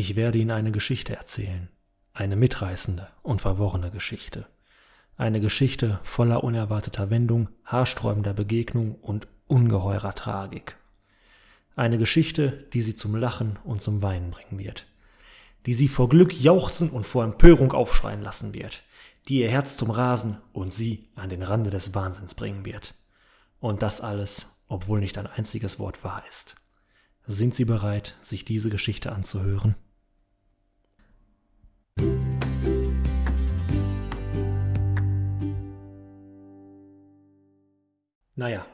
Ich werde Ihnen eine Geschichte erzählen, eine mitreißende und verworrene Geschichte. Eine Geschichte voller unerwarteter Wendung, haarsträubender Begegnung und ungeheurer Tragik. Eine Geschichte, die Sie zum Lachen und zum Weinen bringen wird. Die Sie vor Glück jauchzen und vor Empörung aufschreien lassen wird. Die Ihr Herz zum Rasen und Sie an den Rande des Wahnsinns bringen wird. Und das alles, obwohl nicht ein einziges Wort wahr ist. Sind Sie bereit, sich diese Geschichte anzuhören? Naja,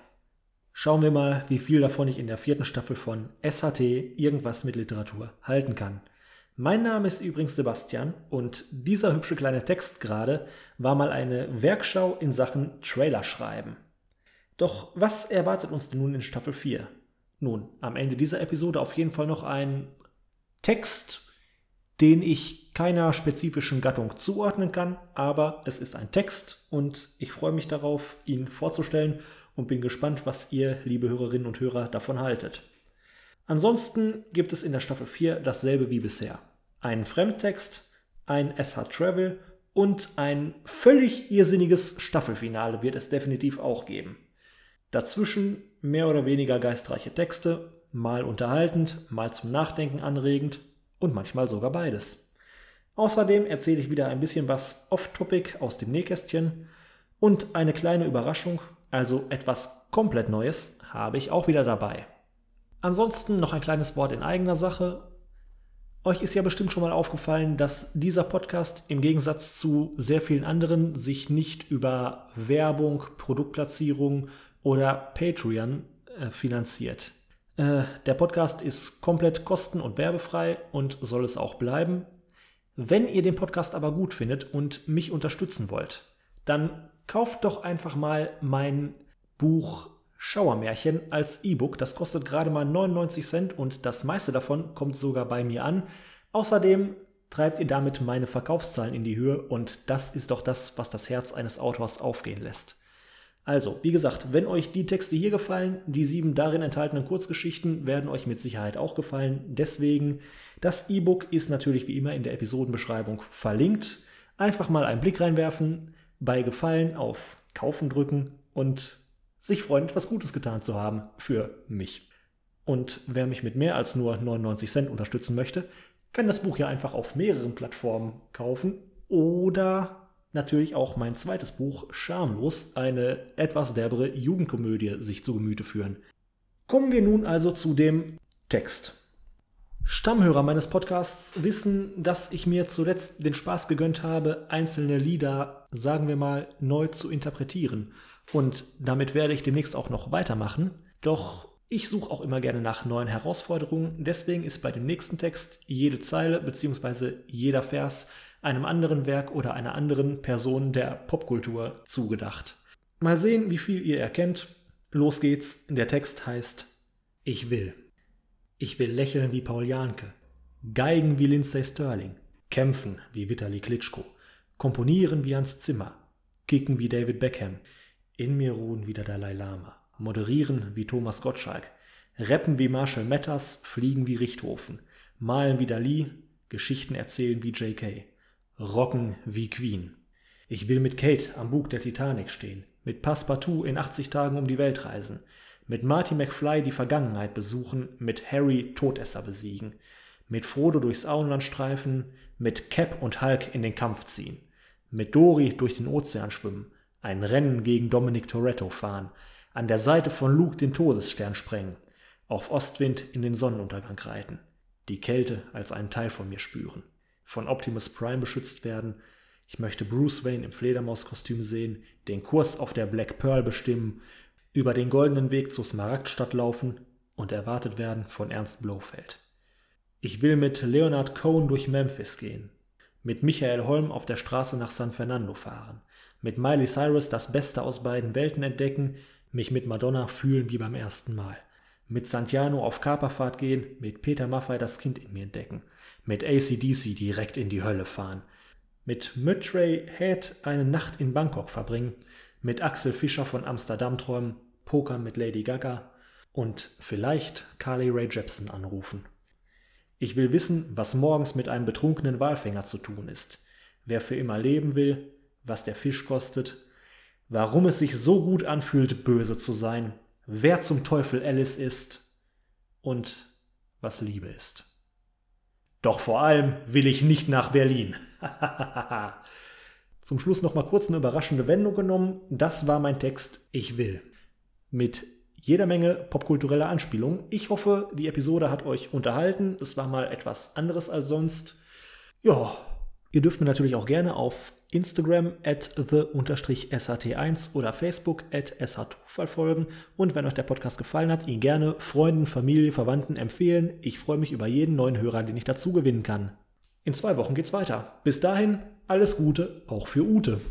schauen wir mal, wie viel davon ich in der vierten Staffel von SHT irgendwas mit Literatur halten kann. Mein Name ist übrigens Sebastian und dieser hübsche kleine Text gerade war mal eine Werkschau in Sachen Trailer schreiben. Doch was erwartet uns denn nun in Staffel 4? Nun, am Ende dieser Episode auf jeden Fall noch ein Text, den ich keiner spezifischen Gattung zuordnen kann, aber es ist ein Text und ich freue mich darauf, ihn vorzustellen und bin gespannt, was ihr, liebe Hörerinnen und Hörer, davon haltet. Ansonsten gibt es in der Staffel 4 dasselbe wie bisher. Einen Fremdtext, ein SH Travel und ein völlig irrsinniges Staffelfinale wird es definitiv auch geben. Dazwischen mehr oder weniger geistreiche Texte, mal unterhaltend, mal zum Nachdenken anregend und manchmal sogar beides. Außerdem erzähle ich wieder ein bisschen was off-topic aus dem Nähkästchen und eine kleine Überraschung also etwas komplett Neues, habe ich auch wieder dabei. Ansonsten noch ein kleines Wort in eigener Sache. Euch ist ja bestimmt schon mal aufgefallen, dass dieser Podcast im Gegensatz zu sehr vielen anderen sich nicht über Werbung, Produktplatzierung oder Patreon äh, finanziert. Äh, der Podcast ist komplett kosten- und werbefrei und soll es auch bleiben. Wenn ihr den Podcast aber gut findet und mich unterstützen wollt, dann kauft doch einfach mal mein Buch Schauermärchen als E-Book. Das kostet gerade mal 99 Cent und das meiste davon kommt sogar bei mir an. Außerdem treibt ihr damit meine Verkaufszahlen in die Höhe und das ist doch das, was das Herz eines Autors aufgehen lässt. Also, wie gesagt, wenn euch die Texte hier gefallen, die sieben darin enthaltenen Kurzgeschichten werden euch mit Sicherheit auch gefallen. Deswegen, das E-Book ist natürlich wie immer in der Episodenbeschreibung verlinkt. Einfach mal einen Blick reinwerfen bei Gefallen auf Kaufen drücken und sich freuen, etwas Gutes getan zu haben für mich. Und wer mich mit mehr als nur 99 Cent unterstützen möchte, kann das Buch ja einfach auf mehreren Plattformen kaufen oder natürlich auch mein zweites Buch Schamlos, eine etwas derbere Jugendkomödie, sich zu Gemüte führen. Kommen wir nun also zu dem Text. Stammhörer meines Podcasts wissen, dass ich mir zuletzt den Spaß gegönnt habe, einzelne Lieder, sagen wir mal, neu zu interpretieren. Und damit werde ich demnächst auch noch weitermachen. Doch ich suche auch immer gerne nach neuen Herausforderungen. Deswegen ist bei dem nächsten Text jede Zeile bzw. jeder Vers einem anderen Werk oder einer anderen Person der Popkultur zugedacht. Mal sehen, wie viel ihr erkennt. Los geht's. Der Text heißt Ich will. Ich will lächeln wie Paul Janke, geigen wie Lindsay Sterling, kämpfen wie Vitali Klitschko, komponieren wie Hans Zimmer, kicken wie David Beckham, in mir ruhen wie der Dalai Lama, moderieren wie Thomas Gottschalk, rappen wie Marshall Matters, fliegen wie Richthofen, malen wie Dali, Geschichten erzählen wie J.K., rocken wie Queen. Ich will mit Kate am Bug der Titanic stehen, mit Passepartout in 80 Tagen um die Welt reisen, mit Marty McFly die Vergangenheit besuchen, mit Harry Todesser besiegen, mit Frodo durchs Auenland streifen, mit Cap und Hulk in den Kampf ziehen, mit Dory durch den Ozean schwimmen, ein Rennen gegen Dominic Toretto fahren, an der Seite von Luke den Todesstern sprengen, auf Ostwind in den Sonnenuntergang reiten, die Kälte als einen Teil von mir spüren, von Optimus Prime beschützt werden, ich möchte Bruce Wayne im Fledermauskostüm sehen, den Kurs auf der Black Pearl bestimmen über den goldenen Weg zur Smaragdstadt laufen und erwartet werden von Ernst Blofeld. Ich will mit Leonard Cohen durch Memphis gehen, mit Michael Holm auf der Straße nach San Fernando fahren, mit Miley Cyrus das Beste aus beiden Welten entdecken, mich mit Madonna fühlen wie beim ersten Mal, mit Santiano auf Kaperfahrt gehen, mit Peter Maffay das Kind in mir entdecken, mit ACDC direkt in die Hölle fahren, mit Mutray Head eine Nacht in Bangkok verbringen, mit Axel Fischer von Amsterdam träumen Pokern mit Lady Gaga und vielleicht Carly Ray Jepsen anrufen. Ich will wissen, was morgens mit einem betrunkenen Walfänger zu tun ist. Wer für immer leben will, was der Fisch kostet, warum es sich so gut anfühlt, böse zu sein, wer zum Teufel Alice ist und was Liebe ist. Doch vor allem will ich nicht nach Berlin. Zum Schluss noch mal kurz eine überraschende Wendung genommen. Das war mein Text Ich will. Mit jeder Menge popkultureller Anspielungen. Ich hoffe, die Episode hat euch unterhalten. Es war mal etwas anderes als sonst. Ja, ihr dürft mir natürlich auch gerne auf Instagram at the-sat1 oder Facebook at shzufall folgen. Und wenn euch der Podcast gefallen hat, ihn gerne Freunden, Familie, Verwandten empfehlen. Ich freue mich über jeden neuen Hörer, den ich dazu gewinnen kann. In zwei Wochen geht's weiter. Bis dahin, alles Gute, auch für Ute.